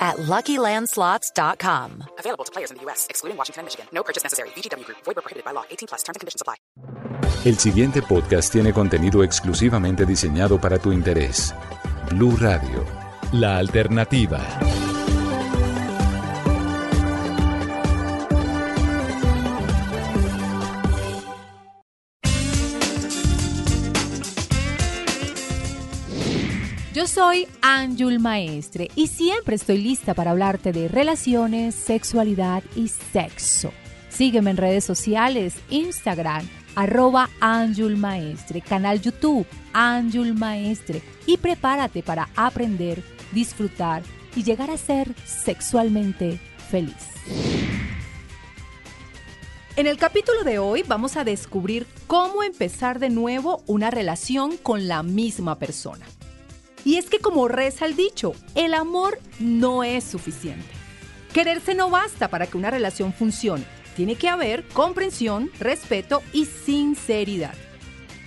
at LuckyLandSlots.com. Available to players in the U.S., excluding Washington and Michigan. No purchase necessary. VGW Group. Void prohibited by law. 18 plus. Terms and conditions apply. El siguiente podcast tiene contenido exclusivamente diseñado para tu interés. Blue Radio, la alternativa. Soy Anjul Maestre y siempre estoy lista para hablarte de relaciones, sexualidad y sexo. Sígueme en redes sociales, Instagram, arroba Anjul Maestre, canal YouTube, Anjul Maestre y prepárate para aprender, disfrutar y llegar a ser sexualmente feliz. En el capítulo de hoy vamos a descubrir cómo empezar de nuevo una relación con la misma persona. Y es que como reza el dicho, el amor no es suficiente. Quererse no basta para que una relación funcione. Tiene que haber comprensión, respeto y sinceridad.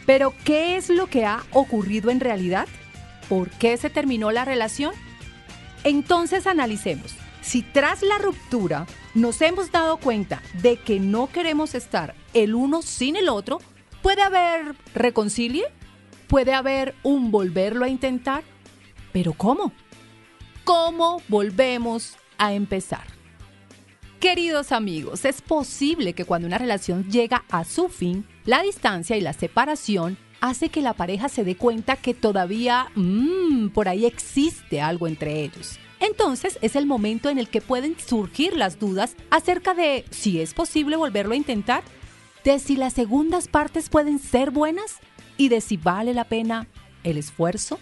Pero, ¿qué es lo que ha ocurrido en realidad? ¿Por qué se terminó la relación? Entonces analicemos. Si tras la ruptura nos hemos dado cuenta de que no queremos estar el uno sin el otro, ¿puede haber reconcilie? ¿Puede haber un volverlo a intentar? ¿Pero cómo? ¿Cómo volvemos a empezar? Queridos amigos, es posible que cuando una relación llega a su fin, la distancia y la separación hace que la pareja se dé cuenta que todavía mmm, por ahí existe algo entre ellos. Entonces es el momento en el que pueden surgir las dudas acerca de si es posible volverlo a intentar, de si las segundas partes pueden ser buenas y de si vale la pena el esfuerzo.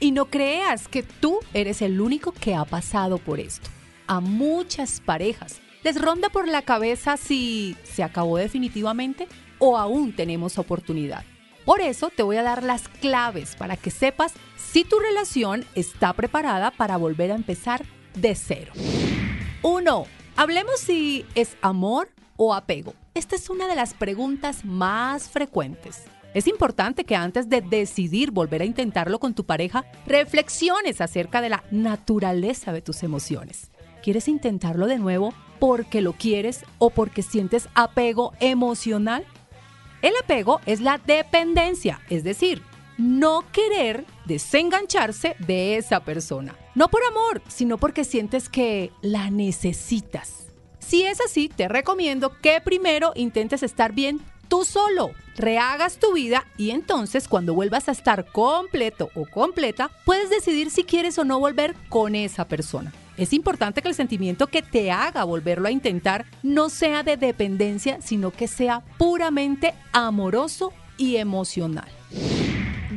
Y no creas que tú eres el único que ha pasado por esto. A muchas parejas les ronda por la cabeza si se acabó definitivamente o aún tenemos oportunidad. Por eso te voy a dar las claves para que sepas si tu relación está preparada para volver a empezar de cero. 1. Hablemos si es amor o apego. Esta es una de las preguntas más frecuentes. Es importante que antes de decidir volver a intentarlo con tu pareja, reflexiones acerca de la naturaleza de tus emociones. ¿Quieres intentarlo de nuevo porque lo quieres o porque sientes apego emocional? El apego es la dependencia, es decir, no querer desengancharse de esa persona. No por amor, sino porque sientes que la necesitas. Si es así, te recomiendo que primero intentes estar bien tú solo, rehagas tu vida y entonces cuando vuelvas a estar completo o completa, puedes decidir si quieres o no volver con esa persona. Es importante que el sentimiento que te haga volverlo a intentar no sea de dependencia, sino que sea puramente amoroso y emocional.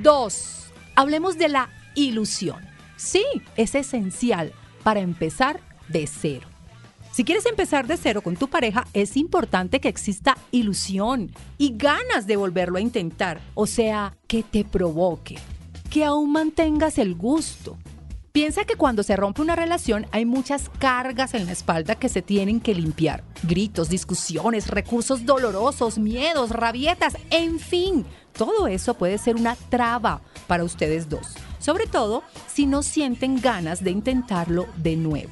2. Hablemos de la ilusión. Sí, es esencial para empezar de cero. Si quieres empezar de cero con tu pareja, es importante que exista ilusión y ganas de volverlo a intentar. O sea, que te provoque, que aún mantengas el gusto. Piensa que cuando se rompe una relación hay muchas cargas en la espalda que se tienen que limpiar. Gritos, discusiones, recursos dolorosos, miedos, rabietas, en fin. Todo eso puede ser una traba para ustedes dos. Sobre todo si no sienten ganas de intentarlo de nuevo.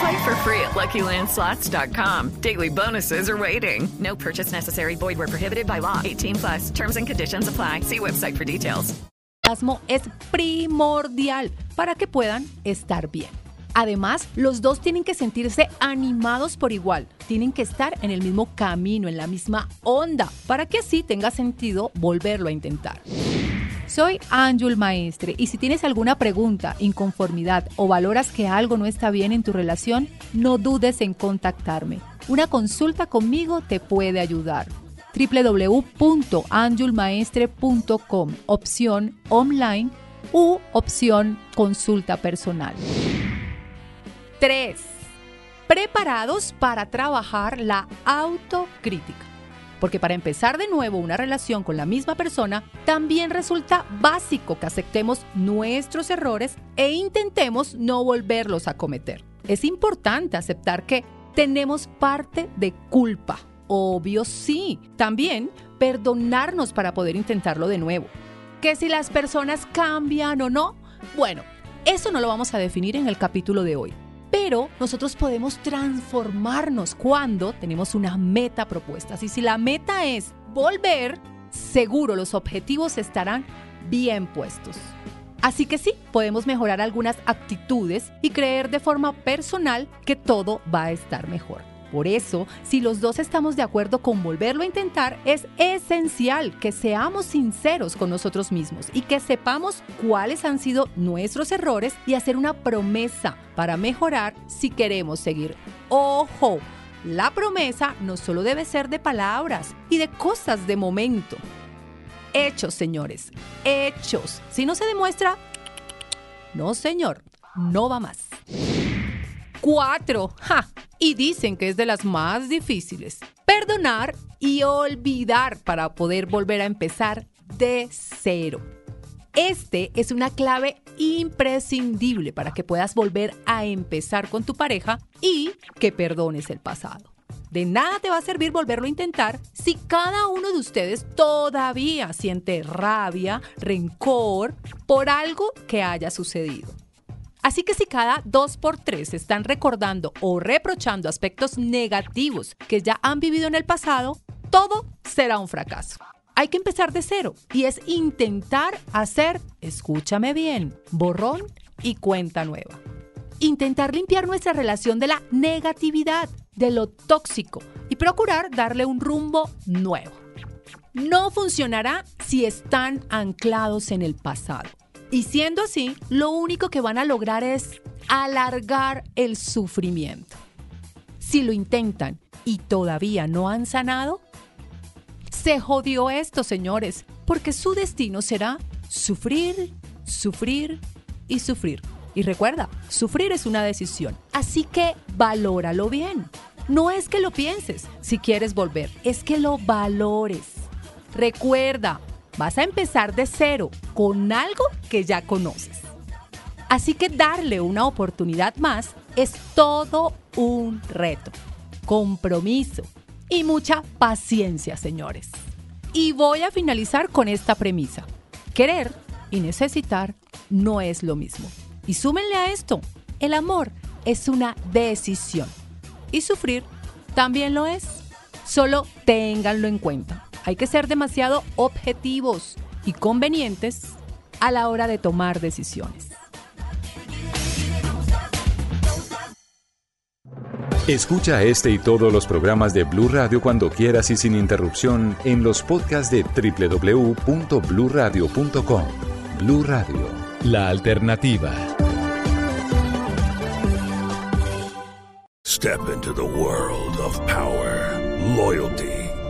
Play for free at LuckyLandSlots.com. Daily bonuses are waiting. No purchase necessary. Void where prohibited by law. 18 plus. Terms and conditions apply. See website for details. es primordial para que puedan estar bien. Además, los dos tienen que sentirse animados por igual. Tienen que estar en el mismo camino, en la misma onda, para que así tenga sentido volverlo a intentar. Soy Ángel Maestre y si tienes alguna pregunta, inconformidad o valoras que algo no está bien en tu relación, no dudes en contactarme. Una consulta conmigo te puede ayudar www.anjulmaestre.com, opción online u opción consulta personal. 3. Preparados para trabajar la autocrítica. Porque para empezar de nuevo una relación con la misma persona, también resulta básico que aceptemos nuestros errores e intentemos no volverlos a cometer. Es importante aceptar que tenemos parte de culpa. Obvio sí. También perdonarnos para poder intentarlo de nuevo. Que si las personas cambian o no, bueno, eso no lo vamos a definir en el capítulo de hoy. Pero nosotros podemos transformarnos cuando tenemos una meta propuesta. Y si la meta es volver, seguro los objetivos estarán bien puestos. Así que sí, podemos mejorar algunas actitudes y creer de forma personal que todo va a estar mejor. Por eso, si los dos estamos de acuerdo con volverlo a intentar, es esencial que seamos sinceros con nosotros mismos y que sepamos cuáles han sido nuestros errores y hacer una promesa para mejorar si queremos seguir. Ojo, la promesa no solo debe ser de palabras y de cosas de momento. Hechos, señores, hechos. Si no se demuestra, no, señor, no va más. Cuatro. Ja, y dicen que es de las más difíciles. Perdonar y olvidar para poder volver a empezar de cero. Este es una clave imprescindible para que puedas volver a empezar con tu pareja y que perdones el pasado. De nada te va a servir volverlo a intentar si cada uno de ustedes todavía siente rabia, rencor por algo que haya sucedido. Así que si cada dos por tres están recordando o reprochando aspectos negativos que ya han vivido en el pasado, todo será un fracaso. Hay que empezar de cero y es intentar hacer, escúchame bien, borrón y cuenta nueva. Intentar limpiar nuestra relación de la negatividad, de lo tóxico y procurar darle un rumbo nuevo. No funcionará si están anclados en el pasado. Y siendo así, lo único que van a lograr es alargar el sufrimiento. Si lo intentan y todavía no han sanado, se jodió esto, señores, porque su destino será sufrir, sufrir y sufrir. Y recuerda, sufrir es una decisión, así que valóralo bien. No es que lo pienses si quieres volver, es que lo valores. Recuerda, vas a empezar de cero con algo que ya conoces. Así que darle una oportunidad más es todo un reto, compromiso y mucha paciencia, señores. Y voy a finalizar con esta premisa. Querer y necesitar no es lo mismo. Y súmenle a esto, el amor es una decisión. Y sufrir también lo es. Solo ténganlo en cuenta hay que ser demasiado objetivos y convenientes a la hora de tomar decisiones. Escucha este y todos los programas de Blue Radio cuando quieras y sin interrupción en los podcasts de www.bluradio.com. Blue Radio, la alternativa. Step into the world of power, loyalty.